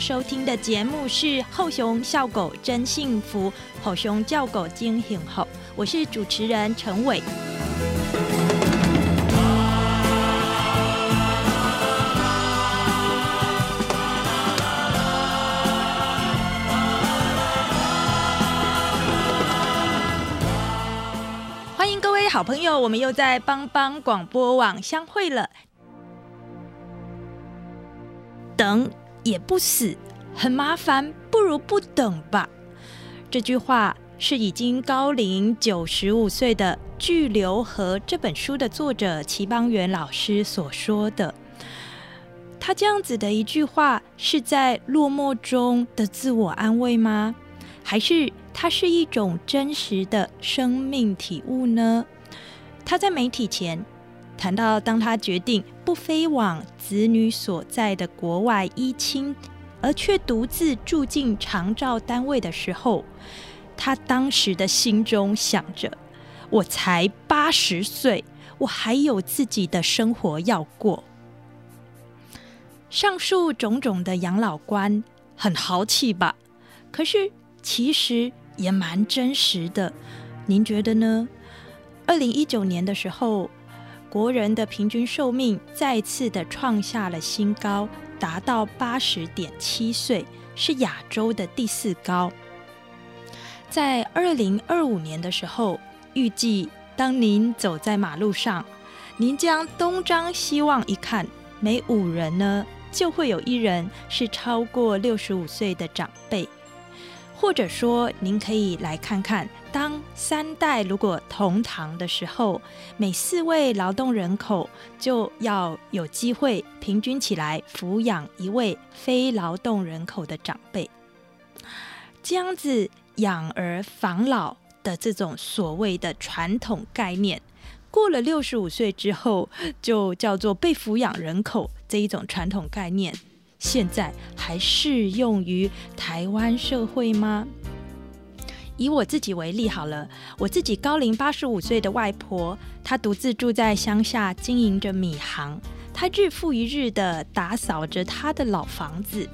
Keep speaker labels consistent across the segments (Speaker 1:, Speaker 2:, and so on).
Speaker 1: 收听的节目是《后熊笑狗真幸福》，后熊叫狗惊醒后，我是主持人陈伟。欢迎各位好朋友，我们又在帮帮广播网相会了。等也不死，很麻烦，不如不等吧。这句话是已经高龄九十五岁的《巨流河》这本书的作者齐邦媛老师所说的。他这样子的一句话，是在落寞中的自我安慰吗？还是它是一种真实的生命体悟呢？他在媒体前谈到，当他决定不飞往子女所在的国外依亲，而却独自住进长照单位的时候，他当时的心中想着：我才八十岁，我还有自己的生活要过。上述种种的养老观很豪气吧？可是其实也蛮真实的，您觉得呢？二零一九年的时候，国人的平均寿命再次的创下了新高，达到八十点七岁，是亚洲的第四高。在二零二五年的时候，预计当您走在马路上，您将东张西望一看，每五人呢就会有一人是超过六十五岁的长辈。或者说，您可以来看看，当三代如果同堂的时候，每四位劳动人口就要有机会平均起来抚养一位非劳动人口的长辈。这样子养儿防老的这种所谓的传统概念，过了六十五岁之后，就叫做被抚养人口这一种传统概念。现在还适用于台湾社会吗？以我自己为例好了，我自己高龄八十五岁的外婆，她独自住在乡下，经营着米行。她日复一日的打扫着她的老房子，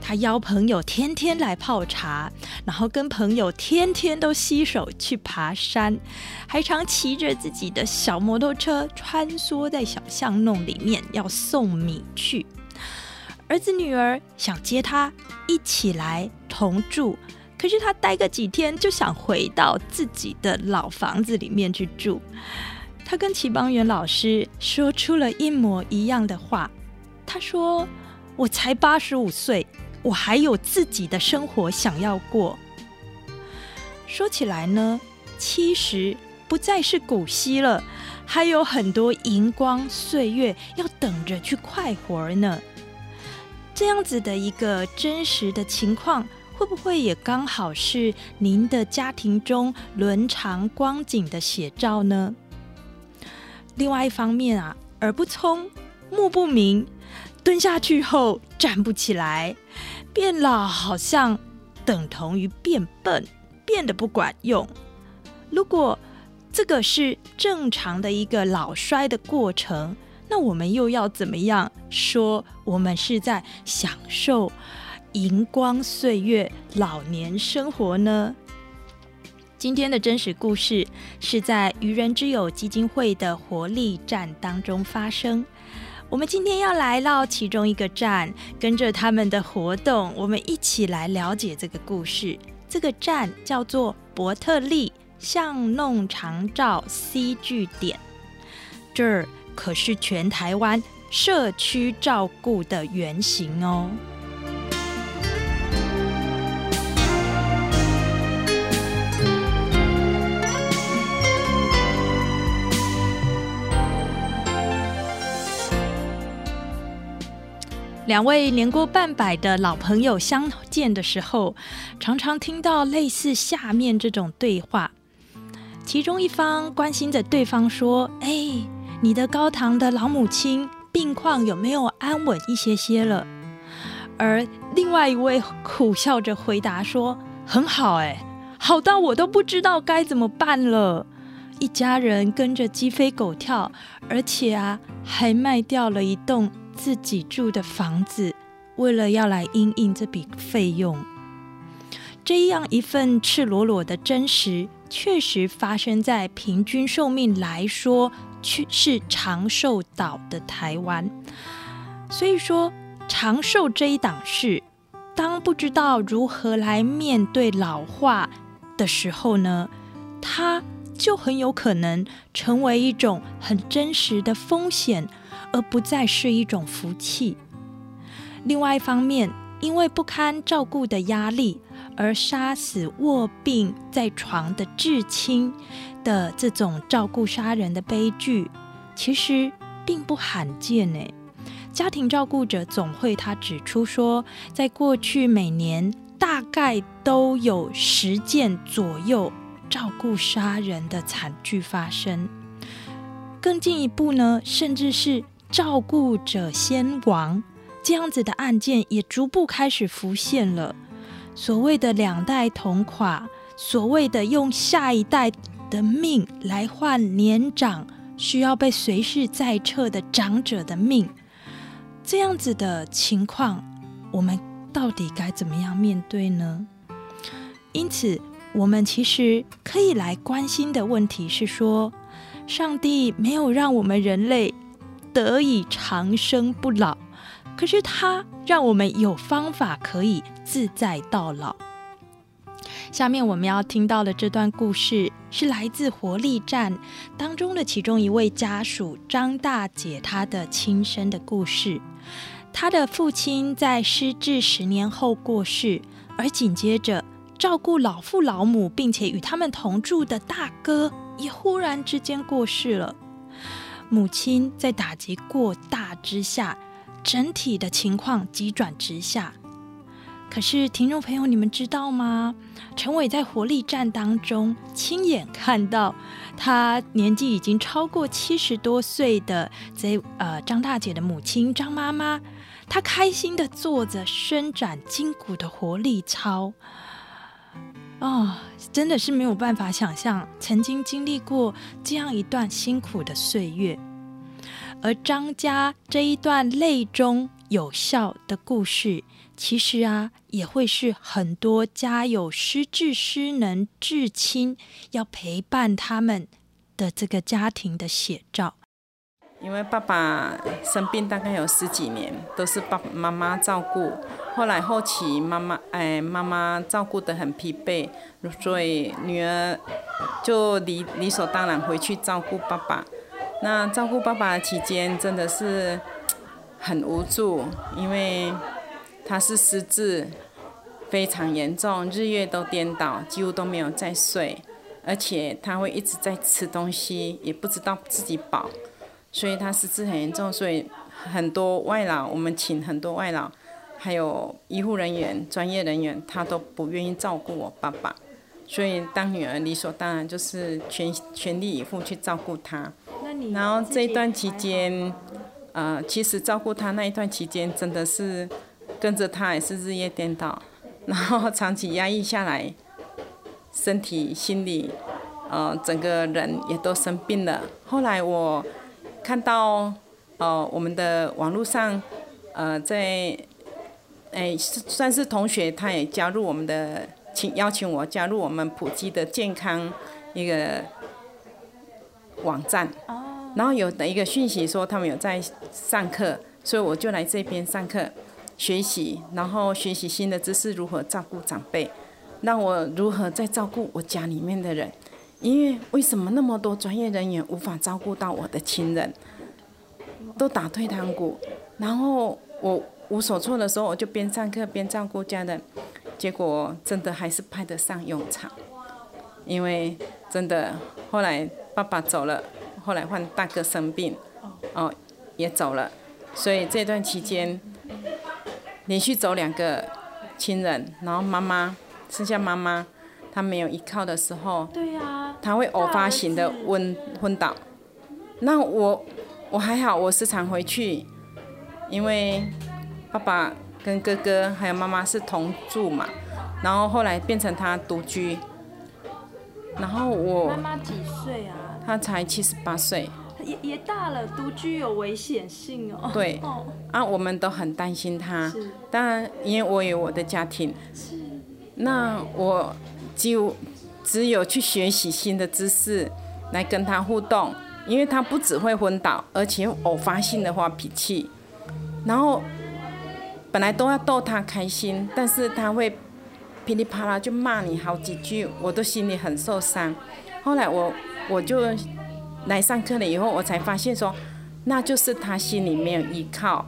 Speaker 1: 她邀朋友天天来泡茶，然后跟朋友天天都携手去爬山，还常骑着自己的小摩托车穿梭在小巷弄里面，要送米去。儿子女儿想接他一起来同住，可是他待个几天就想回到自己的老房子里面去住。他跟齐邦媛老师说出了一模一样的话。他说：“我才八十五岁，我还有自己的生活想要过。”说起来呢，七十不再是古稀了，还有很多银光岁月要等着去快活呢。这样子的一个真实的情况，会不会也刚好是您的家庭中伦常光景的写照呢？另外一方面啊，耳不聪，目不明，蹲下去后站不起来，变老好像等同于变笨，变得不管用。如果这个是正常的一个老衰的过程。那我们又要怎么样说？我们是在享受荧光岁月、老年生活呢？今天的真实故事是在愚人之友基金会的活力站当中发生。我们今天要来到其中一个站，跟着他们的活动，我们一起来了解这个故事。这个站叫做伯特利巷弄长照 C 据点，这儿。可是全台湾社区照顾的原型哦。两位年过半百的老朋友相见的时候，常常听到类似下面这种对话。其中一方关心着对方说：“哎，你的高堂的老母亲病况有没有安稳一些些了？”而另外一位苦笑着回答说：“很好，哎，好到我都不知道该怎么办了。一家人跟着鸡飞狗跳，而且啊，还卖掉了一栋。”自己住的房子，为了要来应应这笔费用，这样一份赤裸裸的真实，确实发生在平均寿命来说，去是长寿岛的台湾。所以说，长寿这一档事，当不知道如何来面对老化的时候呢，它就很有可能成为一种很真实的风险。而不再是一种福气。另外一方面，因为不堪照顾的压力而杀死卧病在床的至亲的这种照顾杀人的悲剧，其实并不罕见呢。家庭照顾者总会他指出说，在过去每年大概都有十件左右照顾杀人的惨剧发生。更进一步呢，甚至是。照顾者先亡，这样子的案件也逐步开始浮现了。所谓的两代同垮，所谓的用下一代的命来换年长需要被随时在册的长者的命，这样子的情况，我们到底该怎么样面对呢？因此，我们其实可以来关心的问题是说，上帝没有让我们人类。得以长生不老，可是他让我们有方法可以自在到老。下面我们要听到的这段故事，是来自活力站当中的其中一位家属张大姐她的亲身的故事。她的父亲在失智十年后过世，而紧接着照顾老父老母并且与他们同住的大哥也忽然之间过世了。母亲在打击过大之下，整体的情况急转直下。可是，听众朋友，你们知道吗？陈伟在活力站当中亲眼看到，他年纪已经超过七十多岁的这呃张大姐的母亲张妈妈，她开心的做着伸展筋骨的活力操。啊，真的是没有办法想象曾经经历过这样一段辛苦的岁月，而张家这一段泪中有笑的故事，其实啊，也会是很多家有失智失能至亲要陪伴他们的这个家庭的写照。
Speaker 2: 因为爸爸生病大概有十几年，都是爸爸妈妈照顾。后来后期妈妈哎，妈妈照顾得很疲惫，所以女儿就理理所当然回去照顾爸爸。那照顾爸爸期间真的是很无助，因为他是失智，非常严重，日夜都颠倒，几乎都没有在睡，而且他会一直在吃东西，也不知道自己饱。所以他失智很严重，所以很多外劳，我们请很多外劳，还有医护人员、专业人员，他都不愿意照顾我爸爸。所以当女儿理所当然就是全全力以赴去照顾他。然后这一段期间，呃，其实照顾他那一段期间，真的是跟着他也是日夜颠倒，然后长期压抑下来，身体、心理，呃，整个人也都生病了。后来我。看到，呃，我们的网络上，呃，在，哎，算是同学，他也加入我们的，请邀请我加入我们普及的健康一个网站。哦。然后有的一个讯息说他们有在上课，所以我就来这边上课学习，然后学习新的知识，如何照顾长辈，让我如何在照顾我家里面的人。因为为什么那么多专业人员无法照顾到我的亲人，都打退堂鼓，然后我无所措的时候，我就边上课边照顾家人，结果真的还是派得上用场。因为真的后来爸爸走了，后来换大哥生病，哦，也走了，所以这段期间连续走两个亲人，然后妈妈剩下妈妈，她没有依靠的时候，
Speaker 1: 对呀，
Speaker 2: 她会偶发型的昏昏倒。那我我还好，我时常回去，因为爸爸跟哥哥还有妈妈是同住嘛，然后后来变成他独居，然后我
Speaker 1: 妈妈几岁啊？
Speaker 2: 他才七十八岁，
Speaker 1: 也也大了，独居有危险性哦。
Speaker 2: 对
Speaker 1: 哦，
Speaker 2: 啊，我们都很担心他。
Speaker 1: 是
Speaker 2: 当然，因为我有我的家庭，那我就只有去学习新的知识来跟他互动，因为他不只会昏倒，而且偶发性的发脾气，然后本来都要逗他开心，但是他会噼里啪啦就骂你好几句，我都心里很受伤。后来我我就来上课了以后，我才发现说，那就是他心里没有依靠。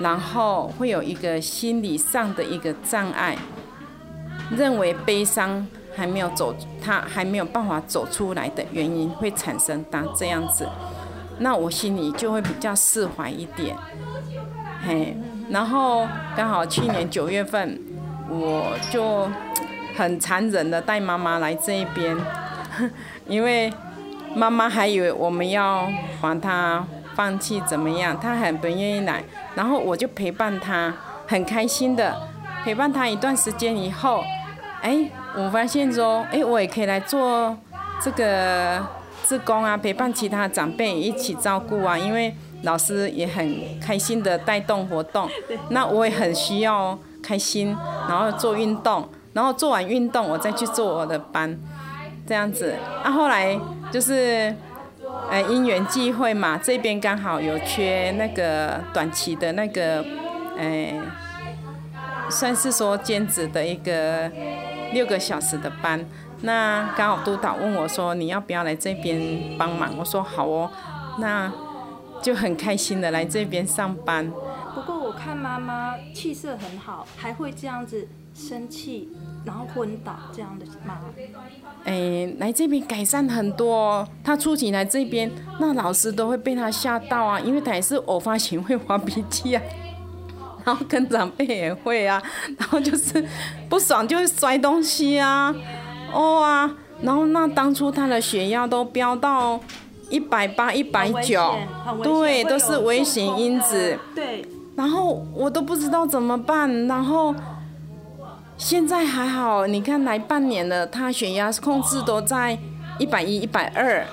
Speaker 2: 然后会有一个心理上的一个障碍，认为悲伤还没有走，他还没有办法走出来的原因会产生他这样子，那我心里就会比较释怀一点，嘿，然后刚好去年九月份，我就很残忍的带妈妈来这一边，因为妈妈还以为我们要把他放弃怎么样，他很不愿意来。然后我就陪伴他，很开心的陪伴他一段时间以后，哎，我发现说，哎，我也可以来做这个志工啊，陪伴其他长辈一起照顾啊，因为老师也很开心的带动活动，那我也很需要开心，然后做运动，然后做完运动我再去做我的班，这样子。啊，后来就是。呃，因缘际会嘛，这边刚好有缺那个短期的那个，呃，算是说兼职的一个六个小时的班。那刚好督导问我说，你要不要来这边帮忙？我说好哦，那就很开心的来这边上班。
Speaker 1: 不过我看妈妈气色很好，还会这样子生气，然后昏倒这样的吗？
Speaker 2: 哎，来这边改善很多。他初期来这边，那老师都会被他吓到啊，因为他也是偶发型会发脾气啊，然后跟长辈也会啊，然后就是不爽就会摔东西啊，哦啊，然后那当初他的血压都飙到一百八、一百九，对，都是危险因子。
Speaker 1: 对。
Speaker 2: 然后我都不知道怎么办，然后。现在还好，你看来半年了，他血压控制都在一百一、一百二，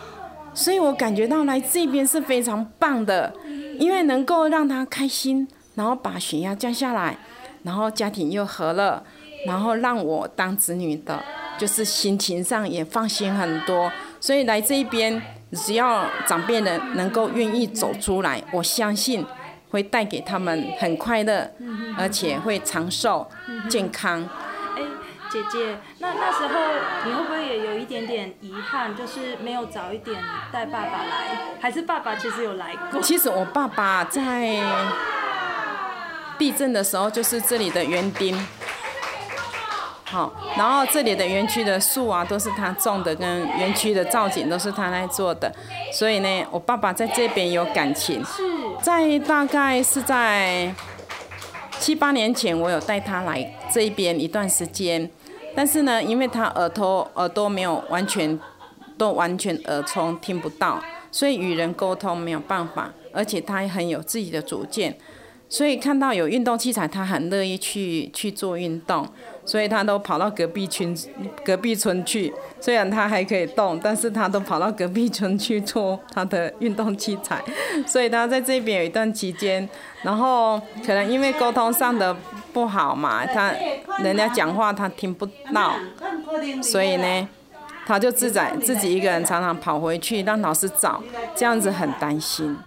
Speaker 2: 所以我感觉到来这边是非常棒的，因为能够让他开心，然后把血压降下来，然后家庭又和乐，然后让我当子女的，就是心情上也放心很多。所以来这边，只要长辈人能够愿意走出来，我相信。会带给他们很快乐，而且会长寿、健康。
Speaker 1: 哎，姐姐，那那时候你会不会也有一点点遗憾，就是没有早一点带爸爸来？还是爸爸其实有来过？
Speaker 2: 其实我爸爸在地震的时候就是这里的园丁。好，然后这里的园区的树啊都是他种的，跟园区的造景都是他来做的，所以呢，我爸爸在这边有感情。
Speaker 1: 是。
Speaker 2: 在大概是在七八年前，我有带他来这边一段时间，但是呢，因为他耳朵耳朵没有完全都完全耳聪听不到，所以与人沟通没有办法，而且他很有自己的主见，所以看到有运动器材，他很乐意去去做运动。所以他都跑到隔壁村、隔壁村去。虽然他还可以动，但是他都跑到隔壁村去做他的运动器材。所以他在这边有一段期间，然后可能因为沟通上的不好嘛，他人家讲话他听不到，所以呢，他就自在自己一个人常常跑回去让老师找，这样子很担心。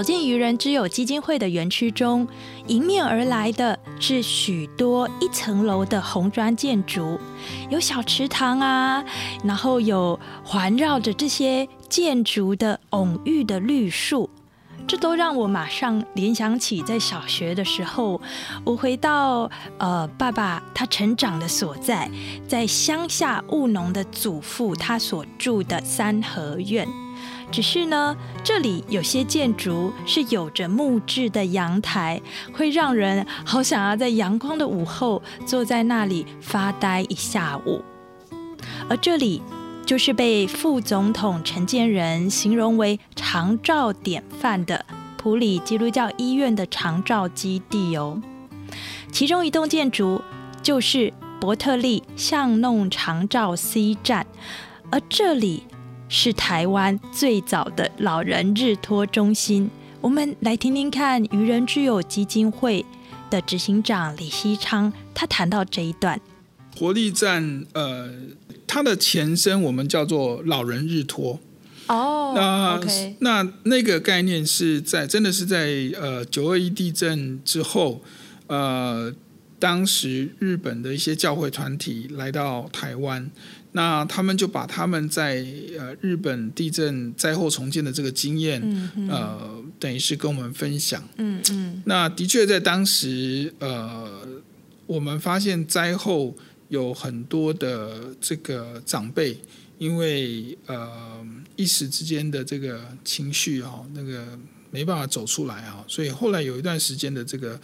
Speaker 1: 走进愚人之友基金会的园区中，迎面而来的是许多一层楼的红砖建筑，有小池塘啊，然后有环绕着这些建筑的蓊郁的绿树。这都让我马上联想起在小学的时候，我回到呃爸爸他成长的所在，在乡下务农的祖父他所住的三合院。只是呢，这里有些建筑是有着木质的阳台，会让人好想要在阳光的午后坐在那里发呆一下午。而这里就是被副总统陈建仁形容为长照典范的普里基督教医院的长照基地哦。其中一栋建筑就是伯特利巷弄长照 C 站，而这里。是台湾最早的老人日托中心。我们来听听看愚人之友基金会的执行长李希昌，他谈到这一段。
Speaker 3: 活力站，呃，它的前身我们叫做老人日托。
Speaker 1: 哦，
Speaker 3: 那那那个概念是在真的是在呃九二一地震之后，呃，当时日本的一些教会团体来到台湾。那他们就把他们在呃日本地震灾后重建的这个经验，呃，等于是跟我们分享。
Speaker 1: 嗯嗯。
Speaker 3: 那的确在当时，呃，我们发现灾后有很多的这个长辈，因为呃一时之间的这个情绪啊，那个没办法走出来啊，所以后来有一段时间的这个。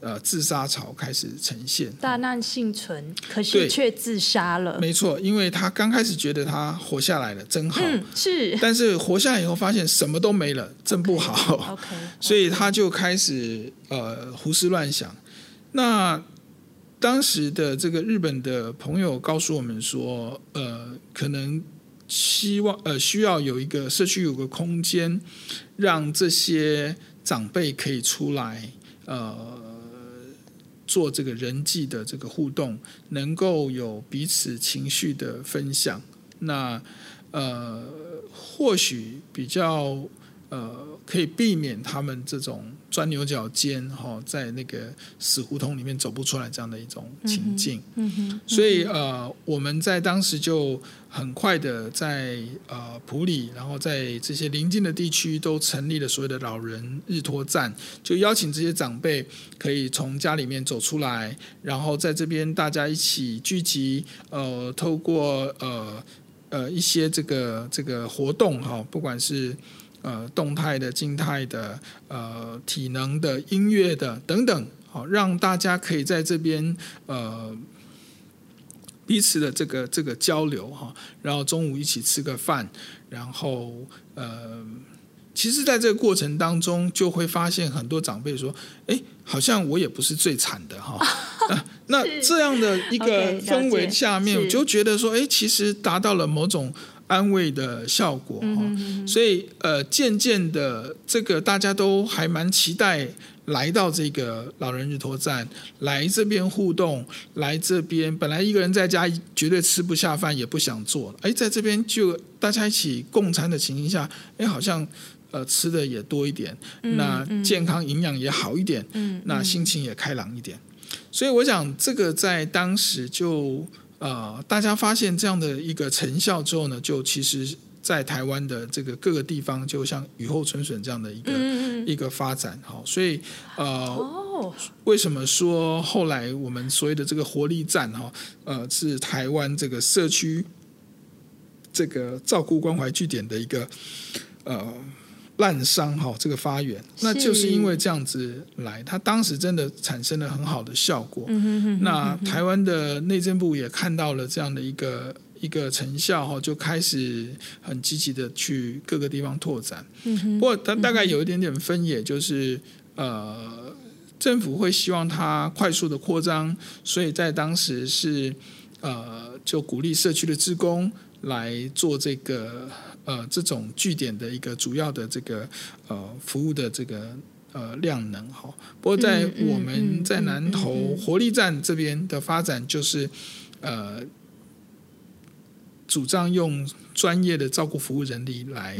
Speaker 3: 呃，自杀潮开始呈现，
Speaker 1: 大难幸存，可是却自杀了。
Speaker 3: 没错，因为他刚开始觉得他活下来了，真好，
Speaker 1: 是。
Speaker 3: 但是活下来以后，发现什么都没了，真不好。
Speaker 1: OK，
Speaker 3: 所以他就开始呃胡思乱想。那当时的这个日本的朋友告诉我们说，呃，可能希望呃需要有一个社区有个空间，让这些长辈可以出来，呃。做这个人际的这个互动，能够有彼此情绪的分享，那呃，或许比较呃，可以避免他们这种钻牛角尖哈，在那个死胡同里面走不出来这样的一种情境。
Speaker 1: 嗯哼，
Speaker 3: 所以呃，我们在当时就。很快的，在呃普里，然后在这些邻近的地区都成立了所谓的老人日托站，就邀请这些长辈可以从家里面走出来，然后在这边大家一起聚集，呃，透过呃呃一些这个这个活动哈，不管是呃动态的、静态的、呃体能的、音乐的等等，好，让大家可以在这边呃。彼此的这个这个交流哈，然后中午一起吃个饭，然后呃，其实在这个过程当中，就会发现很多长辈说：“哎，好像我也不是最惨的哈。”那这样的一个氛围下面，我就觉得说：“哎，其实达到了某种安慰的效果哈。”所以呃，渐渐的，这个大家都还蛮期待。来到这个老人日托站，来这边互动，来这边本来一个人在家绝对吃不下饭，也不想做，哎，在这边就大家一起共餐的情形下，哎，好像呃吃的也多一点，那健康营养也好一点，那心情也开朗一点，所以我想这个在当时就呃大家发现这样的一个成效之后呢，就其实。在台湾的这个各个地方，就像雨后春笋这样的一个一个发展，好，所以呃，为什么说后来我们所谓的这个活力站哈，呃，是台湾这个社区这个照顾关怀据点的一个呃烂伤哈，这个发源，那就是因为这样子来，它当时真的产生了很好的效果。那台湾的内政部也看到了这样的一个。一个成效哈，就开始很积极的去各个地方拓展。不过它大概有一点点分野，就是呃，政府会希望它快速的扩张，所以在当时是呃，就鼓励社区的职工来做这个呃这种据点的一个主要的这个呃服务的这个呃量能哈。不过在我们在南投活力站这边的发展，就是呃。主张用专业的照顾服务人力来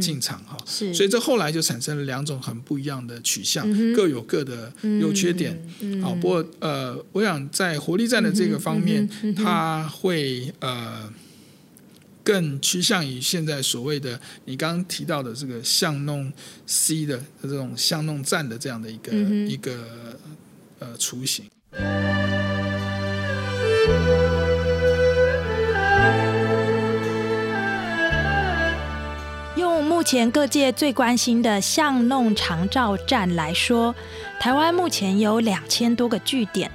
Speaker 3: 进场哈，
Speaker 1: 是，
Speaker 3: 所以这后来就产生了两种很不一样的取向，各有各的优缺点。好，不过呃，我想在活力站的这个方面，它会呃更趋向于现在所谓的你刚刚提到的这个巷弄 C 的这种巷弄站的这样的一个、
Speaker 1: 嗯
Speaker 3: 一个呃雏形。
Speaker 1: 用目前各界最关心的巷弄长照站来说，台湾目前有两千多个据点，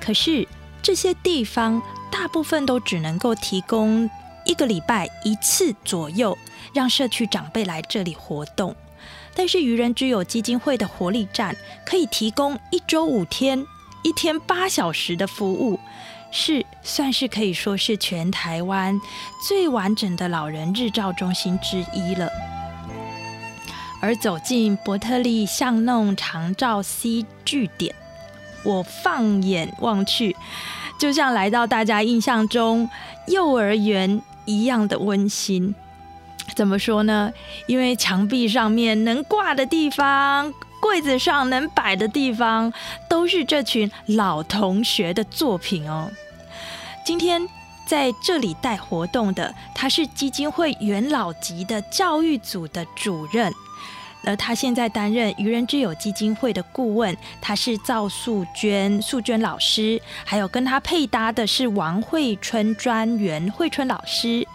Speaker 1: 可是这些地方大部分都只能够提供一个礼拜一次左右，让社区长辈来这里活动。但是愚人之友基金会的活力站可以提供一周五天、一天八小时的服务，是算是可以说是全台湾最完整的老人日照中心之一了。而走进伯特利巷弄长照 C 据点，我放眼望去，就像来到大家印象中幼儿园一样的温馨。怎么说呢？因为墙壁上面能挂的地方，柜子上能摆的地方，都是这群老同学的作品哦。今天在这里带活动的，他是基金会元老级的教育组的主任，而他现在担任愚人之友基金会的顾问，他是赵素娟，素娟老师，还有跟他配搭的是王慧春专员，慧春老师。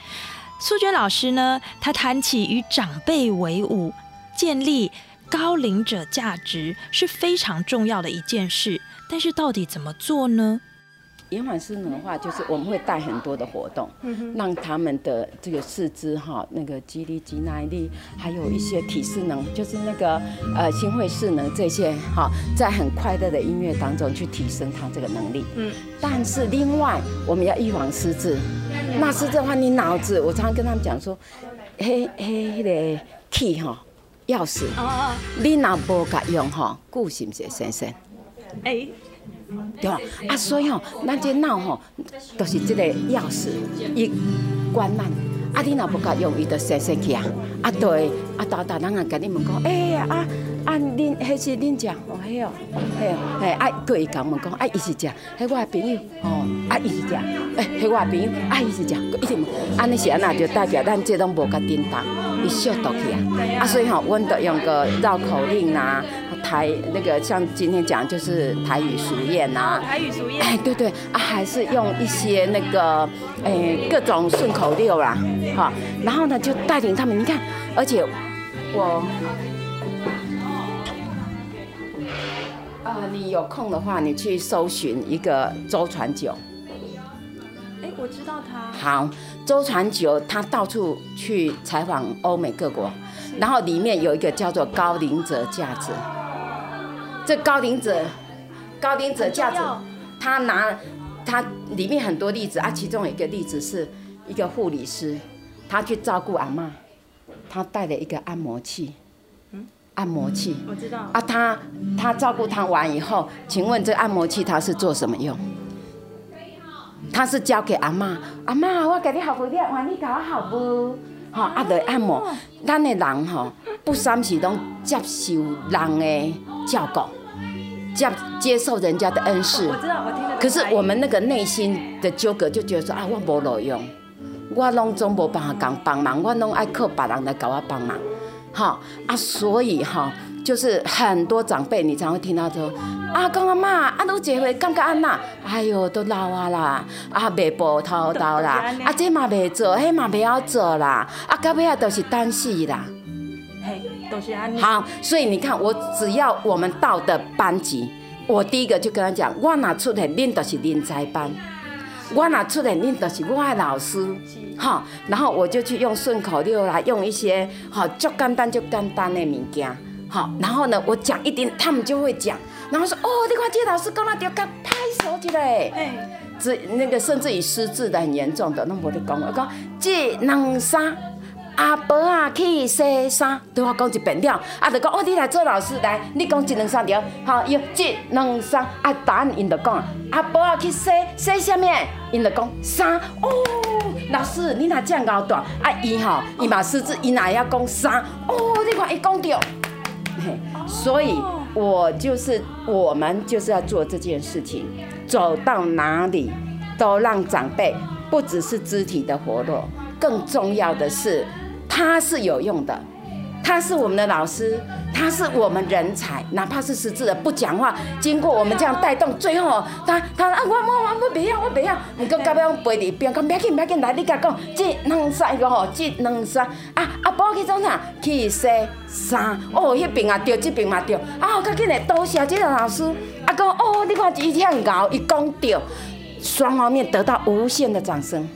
Speaker 1: 素娟老师呢，她谈起与长辈为伍，建立高龄者价值是非常重要的一件事，但是到底怎么做呢？
Speaker 4: 延缓失能的话，就是我们会带很多的活动，让他们的这个四肢哈，那个肌力、肌耐力，还有一些体适能，就是那个呃心肺适能这些哈，在很快乐的音乐当中去提升他这个能力。嗯，但是另外我们要预防失智，那失智的话，你脑子，我常常跟他们讲说，嘿嘿，那个 key 哈钥匙，你若无甲用哈，顾是不是？先生生？
Speaker 1: 哎，
Speaker 4: 对吧？啊，所以吼、咱这脑吼，都、是这个钥匙，伊关咱。啊，你若不甲用，伊就生生去啊。啊，对，啊，大大人啊，甲你问讲，哎、呀，啊啊，恁迄是恁食，哦，迄哦，迄哦，嘿，啊，对伊讲问讲，啊，伊是食，迄我的朋友，哦，啊，伊是食，诶、迄我的朋友，啊，伊是食，一定问，安尼是安那就代表咱这拢无甲叮当，伊消毒去啊。啊，所以吼、阮都用个绕口令啊、台那个像今天讲就是台语俗谚呐、
Speaker 1: 台语俗谚。
Speaker 4: 哎，对对啊，还是用一些那个，哎，各种顺口溜啦，哈，然后呢就带领他们，你看，而且我，啊、你有空的话，你去搜寻一个周传九，
Speaker 1: 哎，我知道他，
Speaker 4: 好，周传九他到处去采访欧美各国，然后里面有一个叫做高龄者价值，这高龄者，高龄者价值
Speaker 1: 很重要，
Speaker 4: 他拿他里面很多例子啊，其中有一个例子是一个护理师，他去照顾阿妈，他带了一个按摩器，嗯按摩器。
Speaker 1: 我知道，
Speaker 4: 啊，他他照顾他完以后，请问这按摩器他是做什么用？他是交给阿妈，阿妈，我给你好不了，换你给我好不？吼、啊，就按摩。咱的人吼、不三时拢接受人的照顾，接接受人家的恩师。
Speaker 1: 知道，我听得
Speaker 4: 可是我们那个内心的纠葛，就觉得说啊，我无路用，我拢总无办法讲帮忙，我拢爱靠别人来给我帮忙，哈啊，所以哈，就是很多长辈，你常会听到说，啊，讲阿妈，啊，都这回感觉安那？哎哟，都老啊啦，啊，袂步头头啦，啊，这嘛袂做，迄嘛袂晓做啦，啊，到尾啊都是单死啦。
Speaker 1: 嘿，都是安尼，
Speaker 4: 好，所以你看，我只要我们到的班级，我第一个就跟他讲，我若出现，恁就是人才班；我若出现，恁就是我的老师。哈，然后我就去用顺口溜啦，用一些好就简单就简单的物件。好，然后呢，我讲一点，他们就会讲，然后说哦，你看这老师讲那就该拍手起来。
Speaker 1: 哎，
Speaker 4: 这那个甚至于失智的很严重的，那我就讲，我讲这两三。阿伯啊，去洗衫，对我讲一遍了，啊，就讲哦，你来做老师来，你讲一两三条，好，用这两衫，啊，答案因就讲，阿伯啊去洗洗什么？因就讲衫，哦，老师你若这样高大，啊，伊吼，伊嘛狮子，伊若要讲衫，哦，你看伊讲着，嘿，所以我就是我们就是要做这件事情，走到哪里都让长辈不只是肢体的活络，更重要的是，他是有用的，他是我们的老师，他是我们人才，哪怕是识字的不讲话，经过我们这样带动，最后他他啊，我我我我不要，我不要，唔过到尾我陪伫边，讲不要紧不要紧，来你甲讲，这两三个吼，这两三啊阿宝去做啥？去洗衫，哦，迄边啊对，这边嘛对，啊，较紧的多谢这个老师，啊讲哦，你看伊这样搞，伊讲对，双方面得到无限的掌声。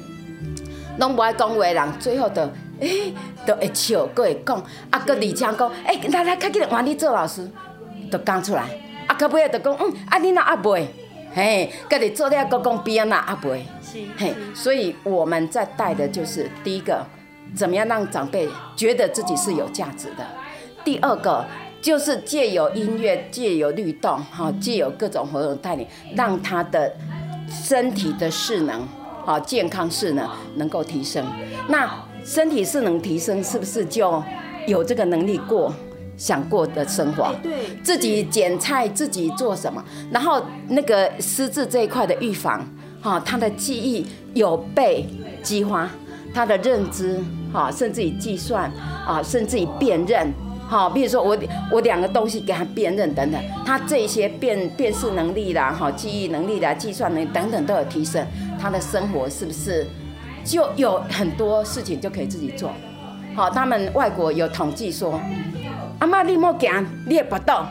Speaker 4: 拢无爱讲话的人，最后都诶，都会笑，搁会讲，啊，搁而且讲，诶，来来，较紧换你做老师，都讲出来，啊，到尾啊就讲，嗯，啊，你若还袂，嘿，搁你做了，搁讲边啊还袂，嘿，所以我们在带的就是第一个，怎么样让长辈觉得自己是有价值的；第二个就是借由音乐，借由律动，哈，借由各种活动带领，让他的身体的势能。好，健康势能能够提升，那身体是能提升，是不是就有这个能力过想过的生活？
Speaker 1: 对，
Speaker 4: 自己捡菜，自己做什么？然后那个失智这一块的预防，哈，他的记忆有被激发，他的认知，哈，甚至于计算，啊，甚至于辨认。好，比如说我我两个东西给他辨认等等，他这些辨辨识能力啦，哈，记忆能力啦，计算能力等等都有提升，他的生活是不是就有很多事情就可以自己做？好，他们外国有统计说，阿妈你莫行，你会不到，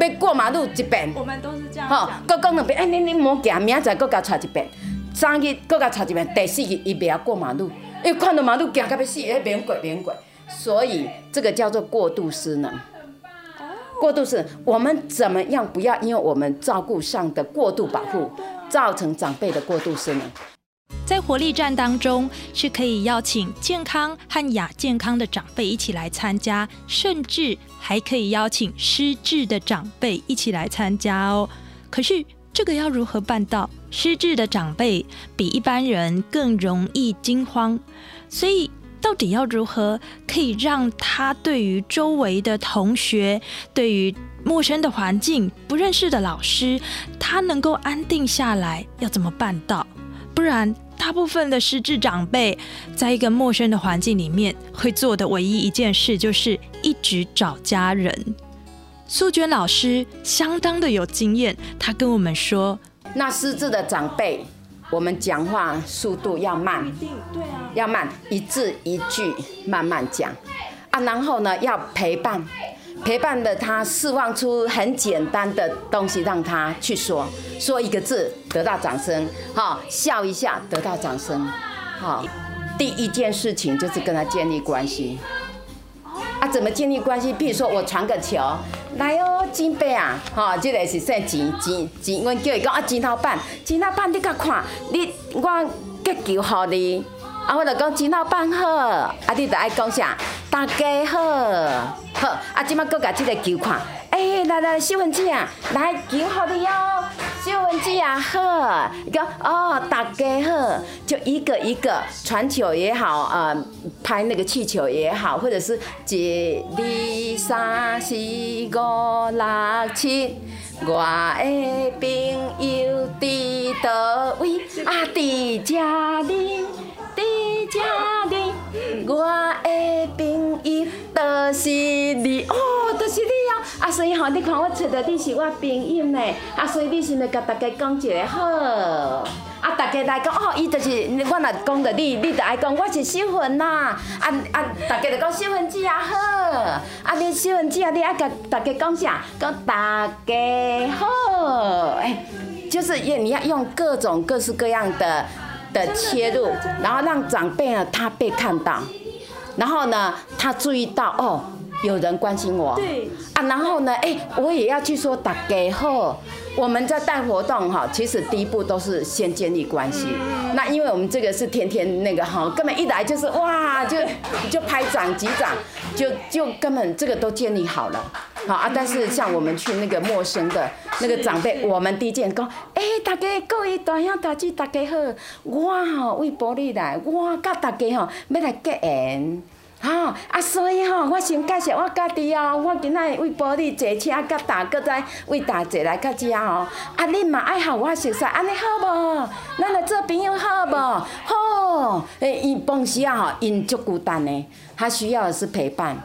Speaker 4: 要过马路一遍，
Speaker 1: 我们都是这样
Speaker 4: 好，各讲两遍，哎，你你莫行，明仔再各甲查一遍，三日各甲查一遍，第四日伊袂晓过马路，因为看到马路行到要死，哎，免过免过。所以这个叫做过度失能。过度是，我们怎么样不要因为我们照顾上的过度保护，造成长辈的过度失能？
Speaker 1: 在活力站当中，是可以邀请健康和亚健康的长辈一起来参加，甚至还可以邀请失智的长辈一起来参加哦。可是这个要如何办到？失智的长辈比一般人更容易惊慌，所以。到底要如何可以让他对于周围的同学、对于陌生的环境、不认识的老师，他能够安定下来？要怎么办到？不然，大部分的失智长辈在一个陌生的环境里面，会做的唯一一件事就是一直找家人。素娟老师相当的有经验，她跟我们说，
Speaker 4: 那失智的长辈。我们讲话速度要慢，
Speaker 1: 对啊，
Speaker 4: 要慢，一字一句慢慢讲啊。然后呢，要陪伴，陪伴的他释放出很简单的东西，让他去说，说一个字得到掌声，好，笑一下得到掌声，好。第一件事情就是跟他建立关系。啊，怎么建立关系？比如说我传个球，来哦，金杯啊，哈，这个是算钱钱钱，我叫伊讲啊，金老板，金老板你甲看，你我结球互你，啊，我就讲钱老板好，啊，你就爱讲啥，大家好，好，啊，即马搁甲这个球看，哎，来来，小文姐啊，来球互你哦。秀文姐啊，好，一个哦，大家好，就一个一个传球也好，呃，拍那个气球也好，或者是一、二、三、四、五、六、七，我的朋友伫倒位啊？伫家里，家里，我的朋友就是你哦，就是你哦。啊，所以吼，你看我找到你是我朋友呢，啊，所以你是来甲大家讲一个好，啊，大家来讲哦，伊就是我若讲到你，你就爱讲我是秀芬呐，啊啊，大家就讲秀芬姐啊好，啊，你秀芬姐啊，你爱甲大家讲啥？讲大家好，哎，就是用你要用各种各式各样的的切入，然后让长辈呢他被看到，然后呢他注意到哦。有人关心我，
Speaker 1: 对
Speaker 4: 啊，然后呢，哎，我也要去说大家好。我们在带活动哈，其实第一步都是先建立关系。那因为我们这个是天天那个哈，根本一来就是哇，就就拍掌击掌，就就根本这个都建立好了。好啊，但是像我们去那个陌生的那个长辈，我们第一件讲，哎，大家各位大兄大姐大家好，我吼为玻璃来，我甲大家吼要来结缘。吼啊，所以吼，我先介绍我家己哦。我今仔为保你坐车甲大哥在为大坐来到遮吼。啊，恁嘛爱互我熟悉，安尼好无？咱来做朋友好无？好，诶，因帮时啊吼，因足孤单的，他需要的是陪伴。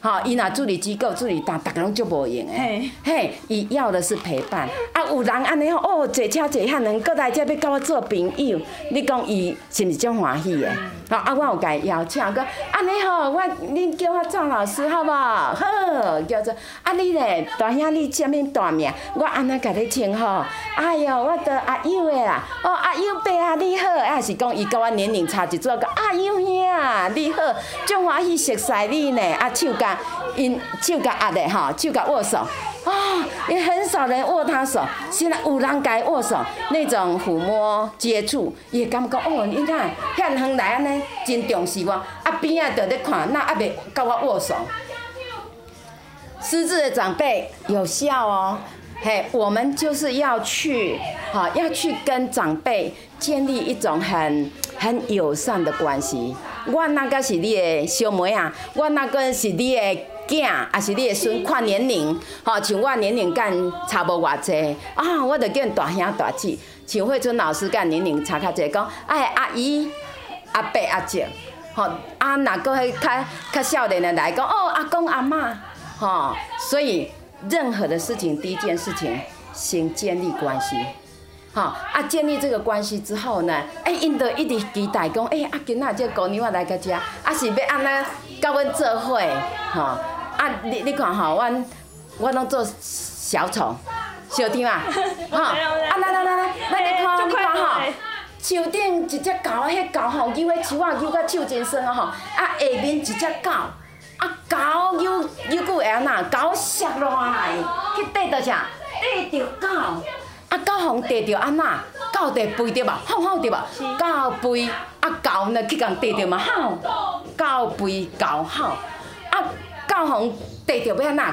Speaker 4: 吼，伊若助理机构、助理单，逐个拢足无用诶。嘿，伊要的是陪伴。啊，有人安尼吼，哦，坐车坐遐能，过来遮要甲我做朋友，你讲伊是毋是足欢喜诶？吼，啊，我有甲伊邀请讲，安尼吼，我恁叫我张老师好无？好，叫做啊，你咧大兄，你啥物大名？我安尼甲你称呼。哎哟，我着阿友诶啦。哦，阿友伯啊，你好。啊是讲伊甲我年龄差一撮，讲阿友兄，你好，足欢喜熟悉你呢。啊，手甲。因手甲压的吼，手甲握手，啊，也很少人握他手。现在有人该握手，那种抚摸接触，也感觉哦，你看，遐远来安尼，真重视我。啊边啊，在咧看，那还袂甲我握手。失智的长辈有效哦，嘿，我们就是要去，哈，要去跟长辈建立一种很很友善的关系。我那个是你的小妹啊，我那个是你的囝，也是你的孙，看年龄，吼，像我年龄跟差无偌济，啊，我就叫大兄大姐，像慧春老师跟年龄差较济，讲，哎，阿姨、阿伯、阿姐，吼，啊，哪个迄较较少年的来讲，哦，阿公阿妈，吼，所以任何的事情，第一件事情，先建立关系。好啊，建立这个关系之后呢，哎，因都一直期待讲，哎，啊，今仔这姑娘来个遮，啊，是要安怎甲阮做伙，吼，啊，你你看吼，阮我拢做小丑，小弟嘛，吼，啊，来来来来，来你看你看吼，树顶一只狗，迄狗吼，扭迄树啊，扭甲手真酸啊吼，啊，下面一只狗，啊，狗扭扭久会安那，狗摔落来，去缀到啥？缀着狗。啊，狗互逮着安那？狗得吠着嘛，好好着嘛。狗吠，啊狗呢去共逮着嘛，好。狗吠，狗吼。啊，狗互逮着要安那？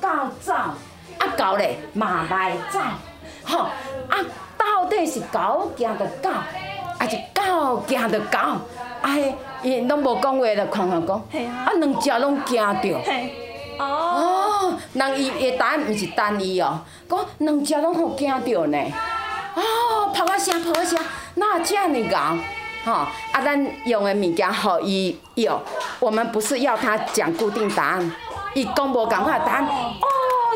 Speaker 4: 狗走，啊狗咧嘛来走，吼。啊，到底是狗惊着狗，还是狗惊着狗？啊嘿，伊拢无讲话，就看看讲。啊，两只拢惊着。哦，人伊的答案毋是单一哦，讲两只拢互惊着呢。哦，拍啊声，拍啊声，那遮尔硬，吼，啊，咱用的物件互伊用，我们不是要他讲固定答案，伊讲无共款答案。哦，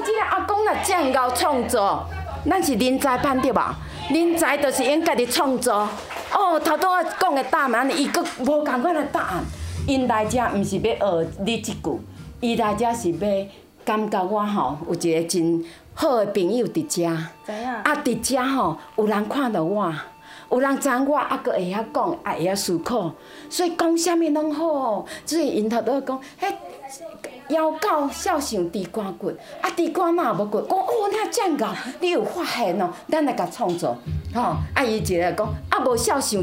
Speaker 4: 即个阿公若遮够创作，咱是人才班对吧？人才就是因家己创作。哦，头拄啊讲的答案，伊佫无共款的答案，因来遮毋是要学你即句。伊来遮是要感觉我吼有一个真好的朋友伫遮，啊伫遮吼有人看到我，有人知我，啊佫会晓讲，啊会晓思考，所以讲啥物拢好。所以因头拄讲，迄腰到孝上地瓜骨，啊猪肝嘛无骨，讲哦你啊真够，你有发现哦，咱来甲创作，吼啊伊一个讲啊无孝上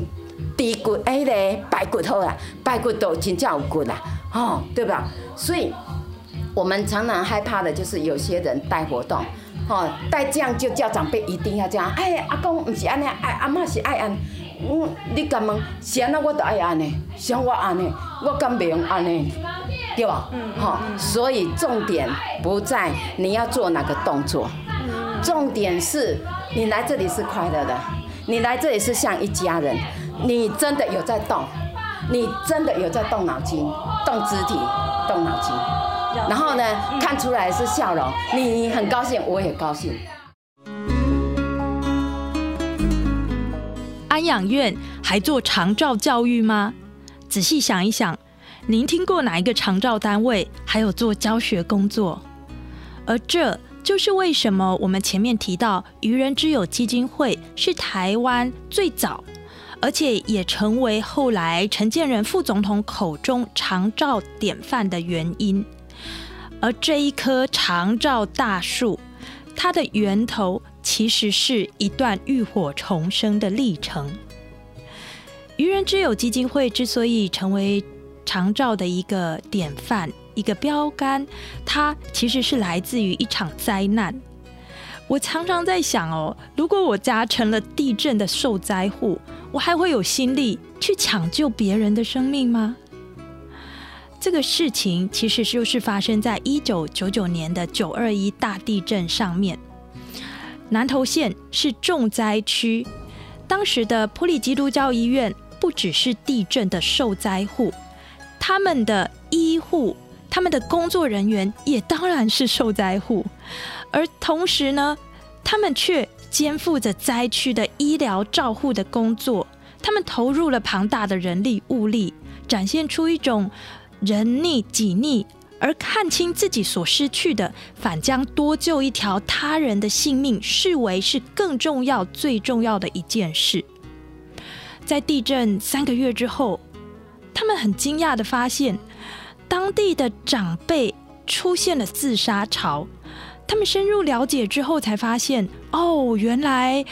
Speaker 4: 地骨，迄个排骨好啦，排骨都真正有骨啦，吼对吧？所以。我们常常害怕的就是有些人带活动，吼带这样就叫长辈一定要这样。哎，阿公唔是安尼，哎阿妈是爱安。嗯，你敢问，是安那我都爱安尼，像我安尼，我敢袂用安尼，对吧？嗯。吼，所以重点不在你要做哪个动作，重点是你来这里是快乐的，你来这里是像一家人，你真的有在动，你真的有在动脑筋、动肢体、动脑筋。然后呢，看出来是笑容，你很高兴，我也高兴。
Speaker 1: 安养院还做长照教育吗？仔细想一想，您听过哪一个长照单位还有做教学工作？而这就是为什么我们前面提到愚人之友基金会是台湾最早，而且也成为后来陈建仁副总统口中长照典范的原因。而这一棵长照大树，它的源头其实是一段浴火重生的历程。愚人之友基金会之所以成为长照的一个典范、一个标杆，它其实是来自于一场灾难。我常常在想哦，如果我家成了地震的受灾户，我还会有心力去抢救别人的生命吗？这个事情其实就是发生在一九九九年的九二一大地震上面。南投县是重灾区，当时的普里基督教医院不不只是地震的受灾户，他们的医护、他们的工作人员也当然是受灾户，而同时呢，他们却肩负着灾区的医疗照护的工作，他们投入了庞大的人力物力，展现出一种人逆己逆。而看清自己所失去的，反将多救一条他人的性命视为是更重要、最重要的一件事。在地震三个月之后，他们很惊讶的发现，当地的长辈出现了自杀潮。他们深入了解之后，才发现，哦，原来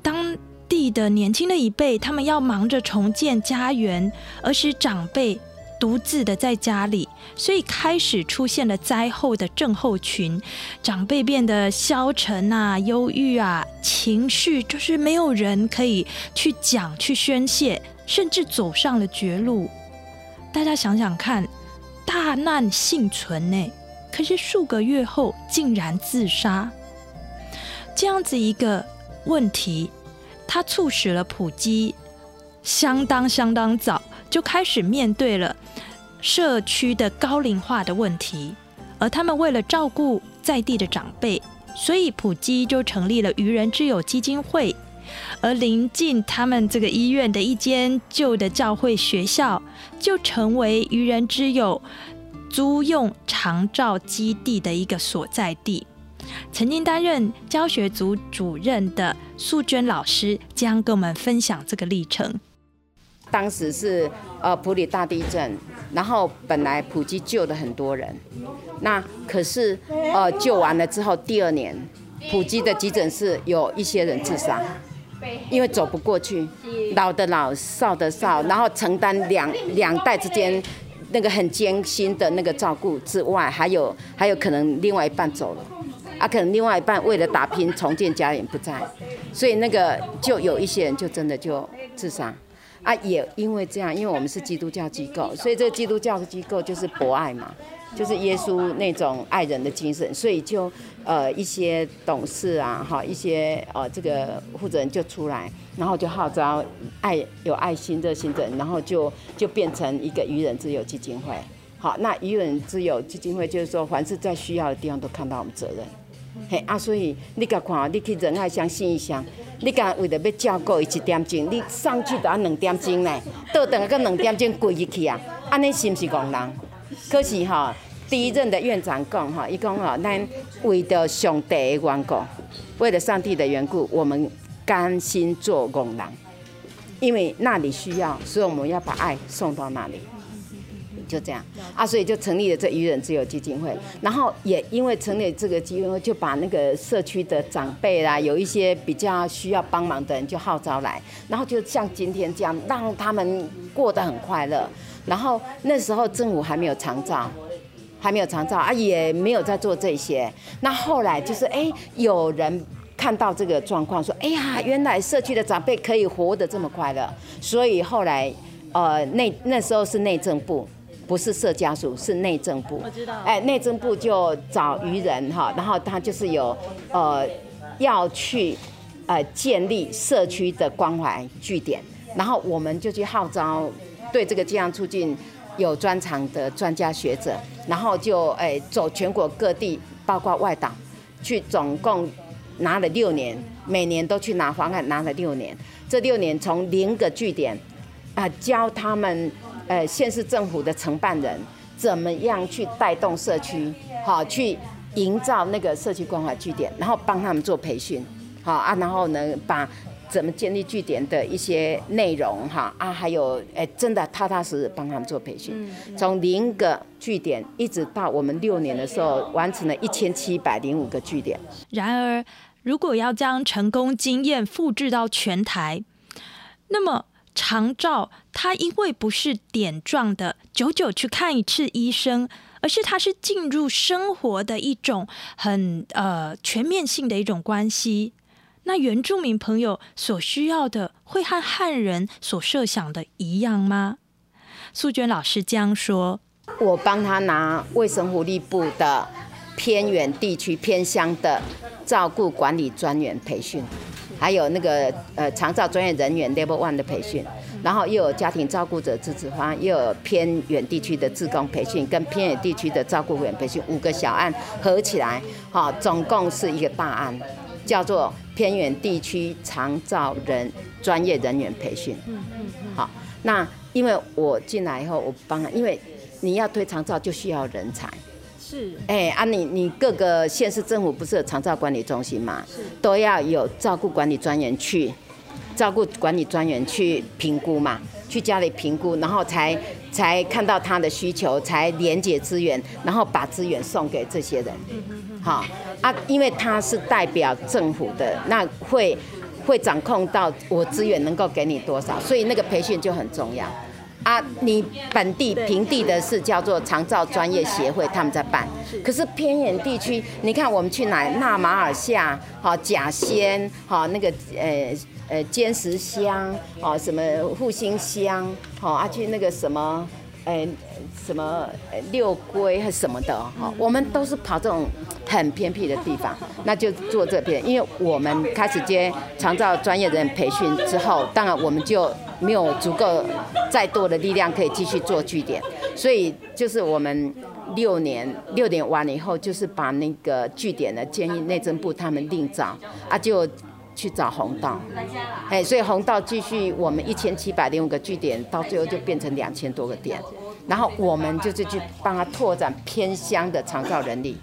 Speaker 1: 当地的年轻的一辈，他们要忙着重建家园，而使长辈。独自的在家里，所以开始出现了灾后的症候群，长辈变得消沉啊、忧郁啊，情绪就是没有人可以去讲、去宣泄，甚至走上了绝路。大家想想看，大难幸存呢，可是数个月后竟然自杀，这样子一个问题，它促使了普基相当相当早。就开始面对了社区的高龄化的问题，而他们为了照顾在地的长辈，所以普基就成立了愚人之友基金会。而临近他们这个医院的一间旧的教会学校，就成为愚人之友租用长照基地的一个所在地。曾经担任教学组主任的素娟老师将跟我们分享这个历程。
Speaker 4: 当时是呃普里大地震，然后本来普吉救了很多人，那可是呃救完了之后，第二年普吉的急诊室有一些人自杀，因为走不过去，老的老少的少，然后承担两两代之间那个很艰辛的那个照顾之外，还有还有可能另外一半走了，啊可能另外一半为了打拼重建家园不在，所以那个就有一些人就真的就自杀。啊，也因为这样，因为我们是基督教机构，所以这个基督教的机构就是博爱嘛，就是耶稣那种爱人的精神，所以就呃一些董事啊，哈，一些呃这个负责人就出来，然后就号召爱有爱心热心的人，然后就就变成一个愚人之友基金会。好，那愚人之友基金会就是说，凡是在需要的地方都看到我们责任。嘿啊，所以你甲看，你去仁爱乡、信义乡，你敢为了要照顾伊一点钟，你上去都要两点钟呢，倒等个两点钟跪入去啊，安尼是毋是戆人？可是吼，第一任的院长讲吼，伊讲吼，咱为着上帝的缘故，为了上帝的缘故，我们甘心做戆人，因为那里需要，所以我们要把爱送到那里。就这样啊，所以就成立了这愚人自由基金会，然后也因为成立这个基金会，就把那个社区的长辈啦，有一些比较需要帮忙的人就号召来，然后就像今天这样，让他们过得很快乐。然后那时候政府还没有长照，还没有长照啊，也没有在做这些。那后来就是哎，有人看到这个状况，说哎呀，原来社区的长辈可以活得这么快乐，所以后来呃，那那时候是内政部。不是社家属，是内政部。
Speaker 1: 我知道。
Speaker 4: 哎，内政部就找渔人哈，然后他就是有呃要去呃建立社区的关怀据点，然后我们就去号召对这个这样促进有专长的专家学者，然后就哎走全国各地，包括外岛，去总共拿了六年，每年都去拿方案，拿了六年。这六年从零个据点啊教他们。呃，县市政府的承办人怎么样去带动社区，好去营造那个社区关怀据点，然后帮他们做培训，好啊，然后呢，把怎么建立据点的一些内容，哈啊，还有哎，真的踏踏实实帮他们做培训，从零个据点一直到我们六年的时候，完成了一千七百零五个据点。
Speaker 1: 然而，如果要将成功经验复制到全台，那么。长照，它因为不是点状的，久久去看一次医生，而是它是进入生活的一种很呃全面性的一种关系。那原住民朋友所需要的，会和汉人所设想的一样吗？素娟老师这样说：
Speaker 4: 我帮他拿卫生福利部的偏远地区偏乡的照顾管理专员培训。还有那个呃长照专业人员 Level One 的培训，然后又有家庭照顾者支持方案，又有偏远地区的自工培训，跟偏远地区的照顾员培训，五个小案合起来，好，总共是一个大案，叫做偏远地区长照人专业人员培训。嗯嗯好，那因为我进来以后，我帮了，因为你要推长照就需要人才。
Speaker 1: 是，
Speaker 4: 哎啊你，你各个县市政府不是有长照管理中心嘛？都要有照顾管理专员去，照顾管理专员去评估嘛，去家里评估，然后才才看到他的需求，才连接资源，然后把资源送给这些人。好啊，因为他是代表政府的，那会会掌控到我资源能够给你多少，所以那个培训就很重要。啊，你本地平地的是叫做长照专业协会，他们在办。可是偏远地区，你看我们去哪？纳马尔下，好甲仙，好那个呃呃尖石乡，好什么复兴乡，好啊去那个什么，呃什么呃六龟还是什么的，哈，我们都是跑这种很偏僻的地方，那就做这边。因为我们开始接长照专业人培训之后，当然我们就。没有足够再多的力量可以继续做据点，所以就是我们六年六年完了以后，就是把那个据点呢建议内政部他们另找啊，就去找红道，哎，所以红道继续我们一千七百零五个据点，到最后就变成两千多个点，然后我们就是去帮他拓展偏乡的长照人力。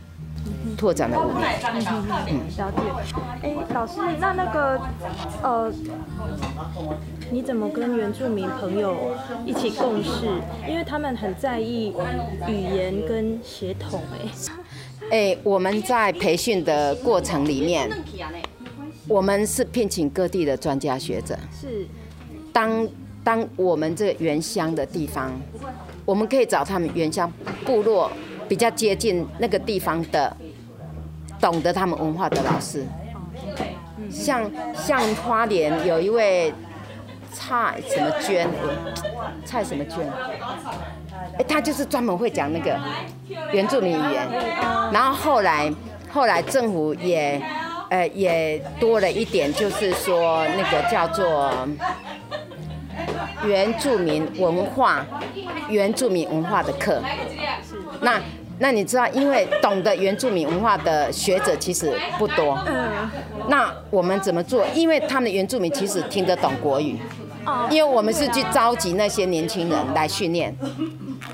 Speaker 4: 拓展了五年。
Speaker 1: 嗯，了解。哎，老师，那那个，呃，你怎么跟原住民朋友一起共事？因为他们很在意语言跟协同。
Speaker 4: 哎，哎，我们在培训的过程里面，我们是聘请各地的专家学者。
Speaker 1: 是。
Speaker 4: 当当我们这原乡的地方，我们可以找他们原乡部落比较接近那个地方的。懂得他们文化的老师，像像花莲有一位蔡什么娟，蔡什么娟，哎，他就是专门会讲那个原住民语言，然后后来后来政府也呃也多了一点，就是说那个叫做原住民文化原住民文化的课，那。那你知道，因为懂得原住民文化的学者其实不多。嗯。那我们怎么做？因为他们的原住民其实听得懂国语。哦。因为我们是去召集那些年轻人来训练。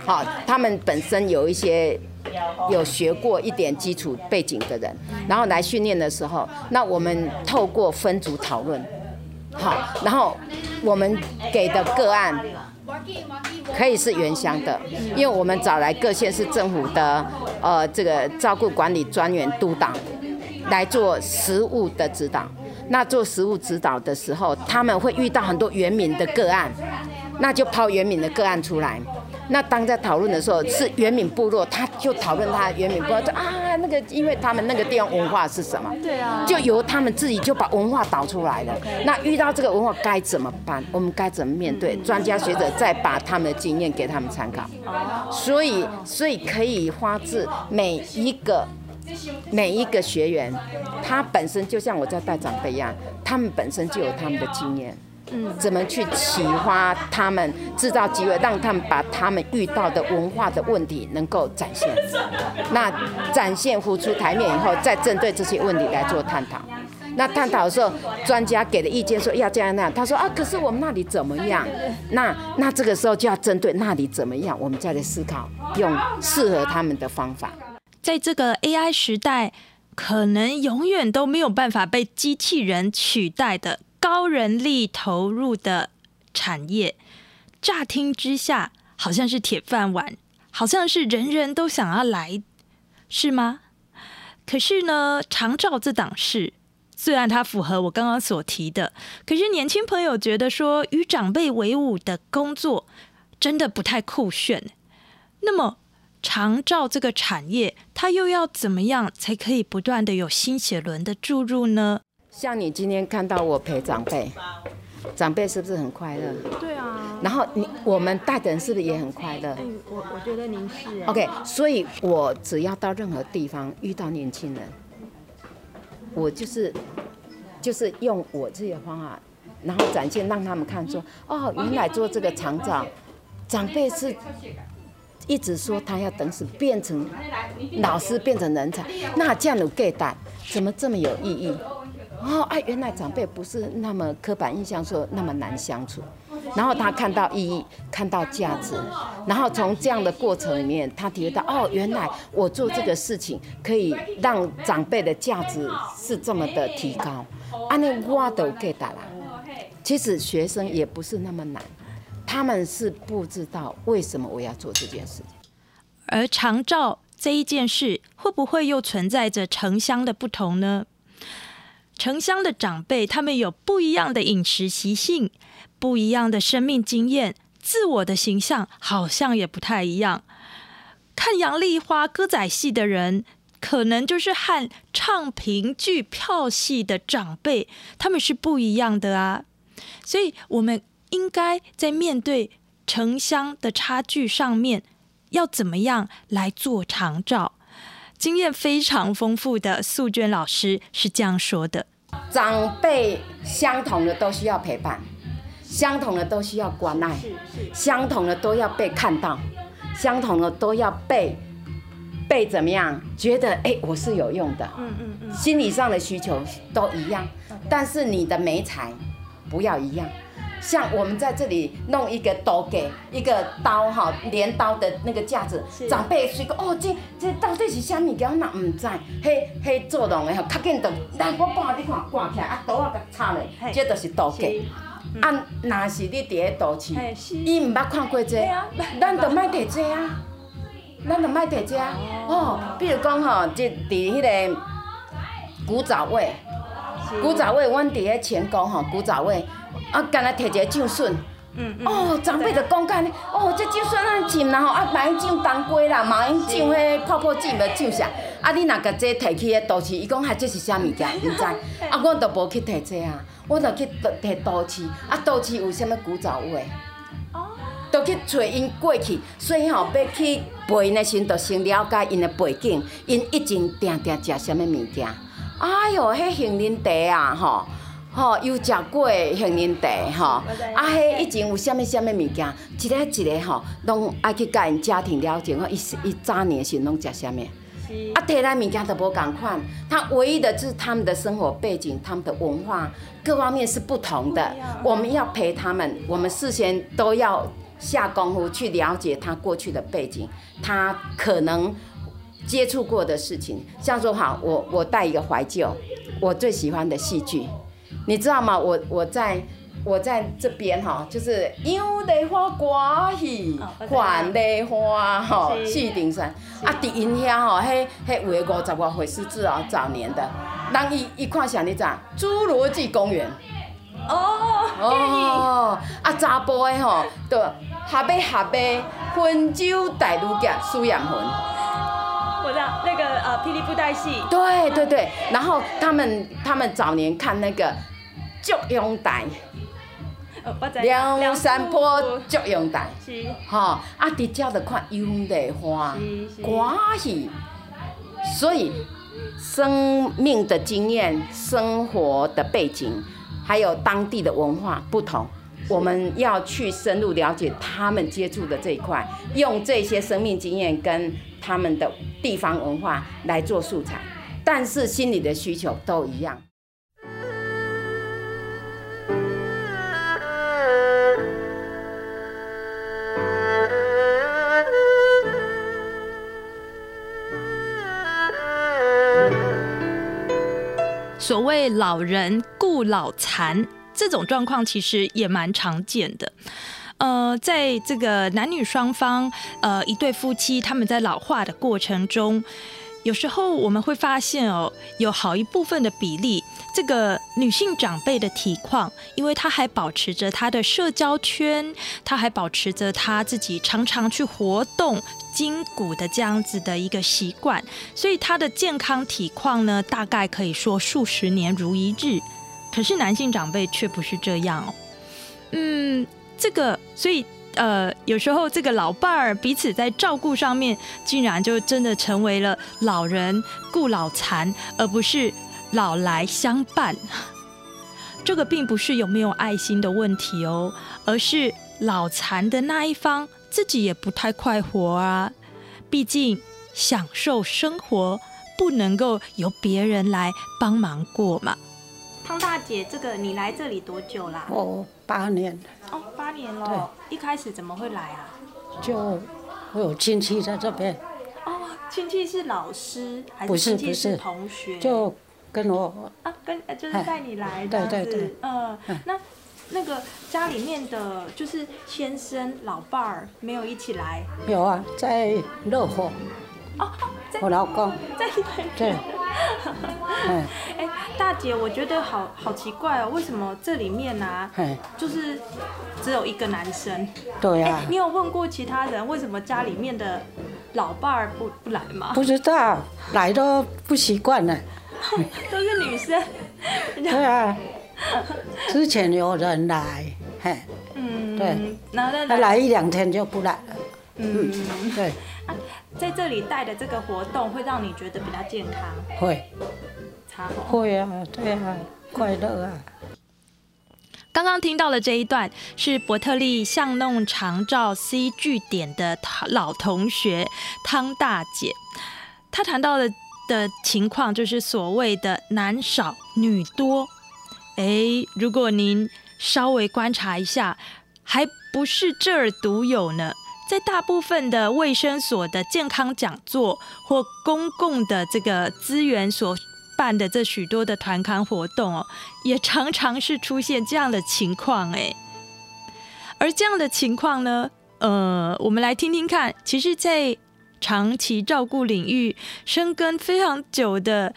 Speaker 4: 好，他们本身有一些有学过一点基础背景的人，然后来训练的时候，那我们透过分组讨论，好，然后我们给的个案。可以是原乡的，因为我们找来各县市政府的呃这个照顾管理专员督导来做实务的指导。那做实务指导的时候，他们会遇到很多原民的个案，那就抛原民的个案出来。那当在讨论的时候，是原民部落，他就讨论他原民部落，就啊，那个因为他们那个地方文化是什么？
Speaker 1: 对啊，
Speaker 4: 就由他们自己就把文化导出来了。那遇到这个文化该怎么办？我们该怎么面对？专家学者再把他们的经验给他们参考。所以，所以可以发自每一个每一个学员，他本身就像我在带长辈一样，他们本身就有他们的经验。嗯，怎么去启发他们，制造机会，让他们把他们遇到的文化的问题能够展现。那展现浮出台面以后，再针对这些问题来做探讨。那探讨的时候，专家给的意见说要这样那样，他说啊，可是我们那里怎么样？那那这个时候就要针对那里怎么样，我们再来思考，用适合他们的方法。
Speaker 1: 在这个 AI 时代，可能永远都没有办法被机器人取代的。高人力投入的产业，乍听之下好像是铁饭碗，好像是人人都想要来，是吗？可是呢，长照这档事，虽然它符合我刚刚所提的，可是年轻朋友觉得说与长辈为伍的工作真的不太酷炫。那么，长照这个产业，它又要怎么样才可以不断的有新血轮的注入呢？
Speaker 4: 像你今天看到我陪长辈，长辈是不是很快乐？
Speaker 1: 对啊。
Speaker 4: 然后你我们带的人是不是也很快乐？
Speaker 1: 我我觉得您是。
Speaker 4: OK，所以我只要到任何地方遇到年轻人，我就是就是用我自己的方法，然后展现让他们看说，哦，原来做这个厂长，长辈是一直说他要等死变成老师变成人才，那这样有 get 怎么这么有意义？哦，哎，原来长辈不是那么刻板印象说那么难相处，然后他看到意义，看到价值，然后从这样的过程里面，他体会到哦，原来我做这个事情可以让长辈的价值是这么的提高，啊，那我都 get 啦。其实学生也不是那么难，他们是不知道为什么我要做这件事情，
Speaker 1: 而长照这一件事，会不会又存在着城乡的不同呢？城乡的长辈，他们有不一样的饮食习性，不一样的生命经验，自我的形象好像也不太一样。看杨丽花歌仔戏的人，可能就是和唱评剧票戏的长辈，他们是不一样的啊。所以，我们应该在面对城乡的差距上面，要怎么样来做长照？经验非常丰富的素娟老师是这样说的：
Speaker 4: 长辈相同的都需要陪伴，相同的都需要关爱，相同的都要被看到，相同的都要被被怎么样？觉得哎，我是有用的。嗯嗯嗯。心理上的需求都一样，但是你的美才不要一样。像我们在这里弄一个刀给一个刀哈，镰刀的那个架子，长辈随个哦，这这到底是啥物件？我嘛唔知，嘿嘿做弄的吼，较紧就，来我帮你看挂起来，啊刀啊甲插咧，这就是刀给。啊，若是你伫咧都市，伊毋捌看过这，咱就莫提这啊，咱就莫提这啊。哦，比如讲吼，即伫迄个古早味，古早味，阮伫咧前宫吼，古早味。啊，干来摕一个酱笋，嗯嗯，哦，长辈就讲干呢，哦，这酒笋安浸啦吼，啊，买酱当归啦，买酱迄泡泡剂要酱啥？啊，你若甲这摕去个都市，伊讲哈这是啥物件？毋知，啊，我都无去摕这啊，我就去摕都市，啊，都市有啥物古早味？哦，都去找因过去，所以吼要去陪因的时，就先了解因的背景，因以前定定食啥物物件？哎哟，迄杏仁茶啊，吼。吼，有食过杏仁茶，吼，啊，迄以前有啥物啥物物件，一个一个吼，拢爱去甲因家庭了解，看伊伊早年时拢食啥物，啊，摕来物件都无共款，他唯一的就是他们的生活背景、他们的文化各方面是不同的，我们要陪他们，我们事先都要下功夫去了解他过去的背景，他可能接触过的事情，像说好，我我带一个怀旧，我最喜欢的戏剧。你知道吗？我我在我在这边哈，就是杨丽花歌戏，还丽花哈，四顶山啊，伫因遐吼，迄迄有个五十外岁狮子哦，早年的，人伊伊看啥你知？侏罗纪公园。哦。哦。啊，查甫的吼，都下尾下尾，温州大女侠苏养魂。
Speaker 1: 我知道那个呃霹雳布袋戏。
Speaker 4: 对对对，然后他们他们早年看那个。祝英台，梁山坡祝英台，吼，啊，直接着看杨丽花。歌戏，所以生命的经验、生活的背景，还有当地的文化不同，我们要去深入了解他们接触的这一块，用这些生命经验跟他们的地方文化来做素材，但是心理的需求都一样。
Speaker 1: 所谓老人顾老残这种状况，其实也蛮常见的。呃，在这个男女双方，呃，一对夫妻他们在老化的过程中。有时候我们会发现哦，有好一部分的比例，这个女性长辈的体况，因为她还保持着她的社交圈，她还保持着她自己常常去活动筋骨的这样子的一个习惯，所以他的健康体况呢，大概可以说数十年如一日。可是男性长辈却不是这样哦，嗯，这个所以。呃，有时候这个老伴儿彼此在照顾上面，竟然就真的成为了老人顾老残，而不是老来相伴。这个并不是有没有爱心的问题哦，而是脑残的那一方自己也不太快活啊。毕竟享受生活不能够由别人来帮忙过嘛。汤大姐，这个你来这里多久啦？
Speaker 5: 哦，八年
Speaker 1: 哦，八年了。一开始怎么会来啊？
Speaker 5: 就我有亲戚在这边。
Speaker 1: 哦，亲戚是老师还
Speaker 5: 是
Speaker 1: 亲戚是同学？
Speaker 5: 就跟我
Speaker 1: 啊，跟就是带你来
Speaker 5: 的。对对对。
Speaker 1: 嗯，那那个家里面的就是先生老伴儿没有一起来？
Speaker 5: 有啊，在热火。
Speaker 1: 哦，
Speaker 5: 我老公。
Speaker 1: 在
Speaker 5: 对。
Speaker 1: 哎，大姐，我觉得好好奇怪哦，为什么这里面呢，就是只有一个男生？
Speaker 5: 对呀。
Speaker 1: 你有问过其他人为什么家里面的老伴儿不不来吗？
Speaker 5: 不知道，来都不习惯呢。
Speaker 1: 都是女生。
Speaker 5: 对啊。之前有人来，嘿。嗯。对。他来一两天就不来了。嗯。对。
Speaker 1: 在这里带的这个活动会让你觉得比较健康，
Speaker 5: 会，会啊，对啊，快乐啊。
Speaker 1: 刚刚听到的这一段是伯特利巷弄长照 C 据点的老同学汤大姐，她谈到的的情况就是所谓的男少女多。哎，如果您稍微观察一下，还不是这儿独有呢。在大部分的卫生所的健康讲座或公共的这个资源所办的这许多的团康活动哦，也常常是出现这样的情况哎。而这样的情况呢，呃，我们来听听看。其实，在长期照顾领域深耕非常久的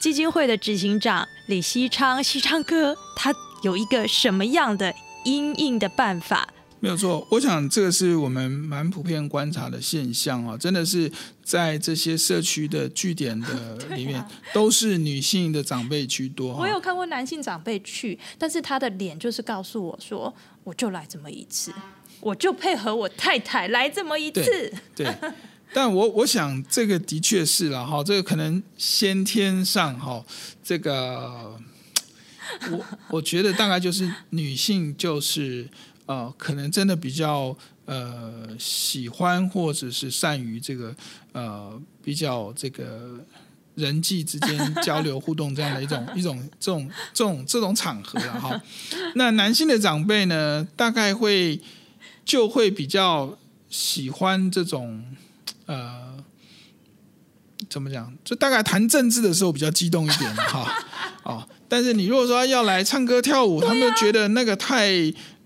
Speaker 1: 基金会的执行长李西昌西昌哥，他有一个什么样的阴影的办法？
Speaker 3: 没有错，我想这个是我们蛮普遍观察的现象啊，真的是在这些社区的据点的里面，都是女性的长辈居多。
Speaker 1: 我有看过男性长辈去，但是他的脸就是告诉我说，我就来这么一次，我就配合我太太来这么一次。
Speaker 3: 对，但我我想这个的确是了哈，这个可能先天上哈，这个我 我觉得大概就是女性就是。呃，可能真的比较呃喜欢或者是善于这个呃比较这个人际之间交流互动这样的一种 一种这种这种这种场合了哈。那男性的长辈呢，大概会就会比较喜欢这种呃怎么讲？就大概谈政治的时候比较激动一点哈。哦，但是你如果说要来唱歌跳舞，他们觉得那个太。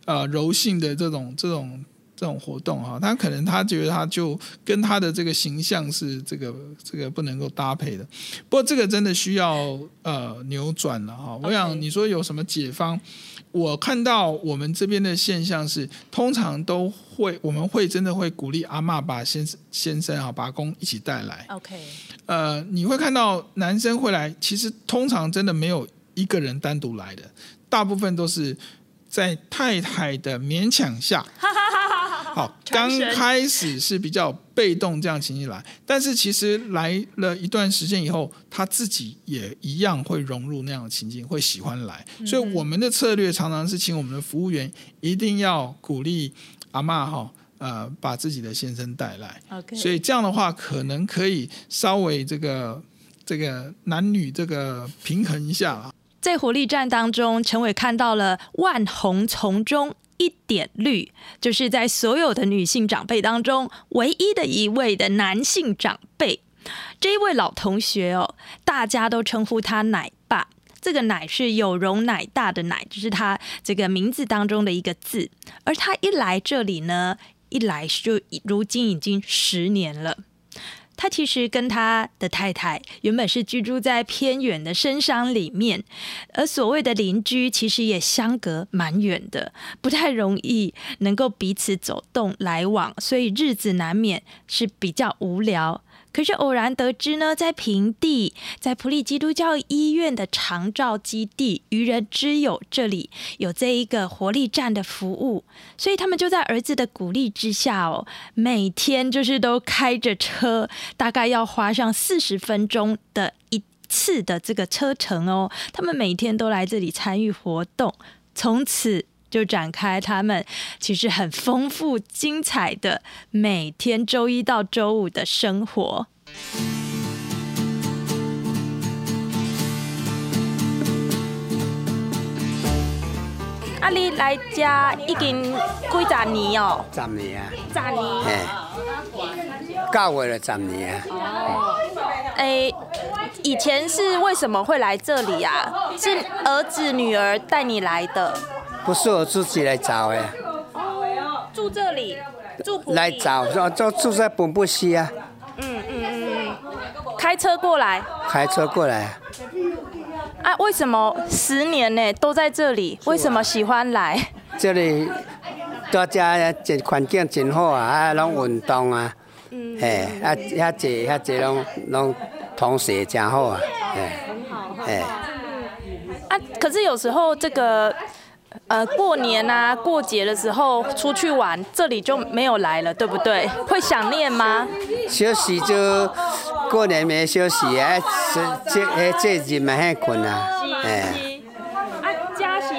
Speaker 3: 呃，柔性的这种这种这种活动哈，他可能他觉得他就跟他的这个形象是这个这个不能够搭配的。不过这个真的需要呃扭转了哈。我想你说有什么解方？我看到我们这边的现象是，通常都会我们会真的会鼓励阿妈把先生先生啊把公一起带来。
Speaker 1: OK，
Speaker 3: 呃，你会看到男生会来，其实通常真的没有一个人单独来的，大部分都是。在太太的勉强下，好，刚开始是比较被动这样情绪来，但是其实来了一段时间以后，他自己也一样会融入那样的情境，会喜欢来。所以我们的策略常常是请我们的服务员一定要鼓励阿妈哈，呃，把自己的先生带来。
Speaker 1: OK，
Speaker 3: 所以这样的话可能可以稍微这个这个男女这个平衡一下啊。
Speaker 1: 在火力站当中，陈伟看到了万红丛中一点绿，就是在所有的女性长辈当中唯一的一位的男性长辈。这一位老同学哦，大家都称呼他奶爸。这个奶是有容乃大的奶，就是他这个名字当中的一个字。而他一来这里呢，一来就如今已经十年了。他其实跟他的太太原本是居住在偏远的深山里面，而所谓的邻居其实也相隔蛮远的，不太容易能够彼此走动来往，所以日子难免是比较无聊。可是偶然得知呢，在平地，在普利基督教医院的长照基地愚人之友这里有这一个活力站的服务，所以他们就在儿子的鼓励之下哦，每天就是都开着车，大概要花上四十分钟的一。次的这个车程哦，他们每天都来这里参与活动，从此就展开他们其实很丰富精彩的每天周一到周五的生活。啊，你来家已经几十年哦？
Speaker 6: 十年啊。
Speaker 1: 十年。
Speaker 6: 哎，九月了十年啊。
Speaker 1: 哦。诶，以前是为什么会来这里啊？是儿子女儿带你来的？
Speaker 6: 不是我自己来找的。
Speaker 1: 哦。住这里？住
Speaker 6: 来找，就就住在本部西啊。嗯嗯
Speaker 1: 嗯。开车过来。
Speaker 6: 开车过来。
Speaker 1: 啊，为什么十年呢都在这里？为什么喜欢来？
Speaker 6: 这里大家这环境真好啊，啊，拢运动啊，嗯，嘿，啊，遐济遐济拢拢同学真好啊，
Speaker 1: 很好，哎，啊，可是有时候这个。呃，过年啊，过节的时候出去玩，这里就没有来了，对不对？会想念吗？
Speaker 6: 休息就过年没休息，哎，这这这日蛮很困啊。
Speaker 1: 哎，啊，家是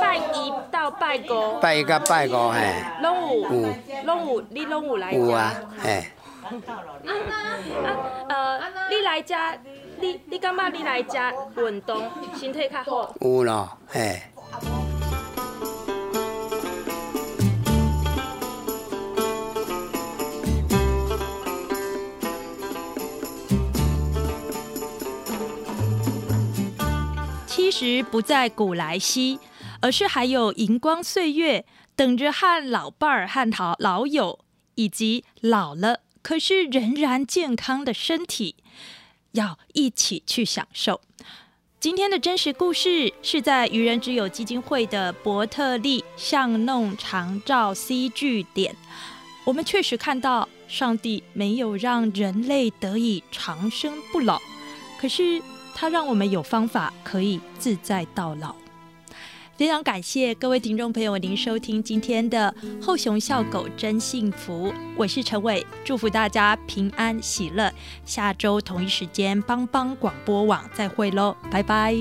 Speaker 1: 拜一到拜五。
Speaker 6: 拜一到拜五，嘿。
Speaker 1: 拢有，有，拢有，你拢有来
Speaker 6: 有啊，嘿。
Speaker 1: 啊，呃，你来家，你你感觉你来家运动，身体较好？
Speaker 6: 有咯，嘿。
Speaker 1: 实不在古来稀，而是还有银光岁月等着和老伴儿、和好老友，以及老了可是仍然健康的身体，要一起去享受。今天的真实故事是在愚人之友基金会的伯特利巷弄长照 C 据点，我们确实看到上帝没有让人类得以长生不老，可是。它让我们有方法可以自在到老。非常感谢各位听众朋友，您收听今天的《后熊笑狗真幸福》，我是陈伟，祝福大家平安喜乐。下周同一时间，帮帮广播网再会喽，拜拜。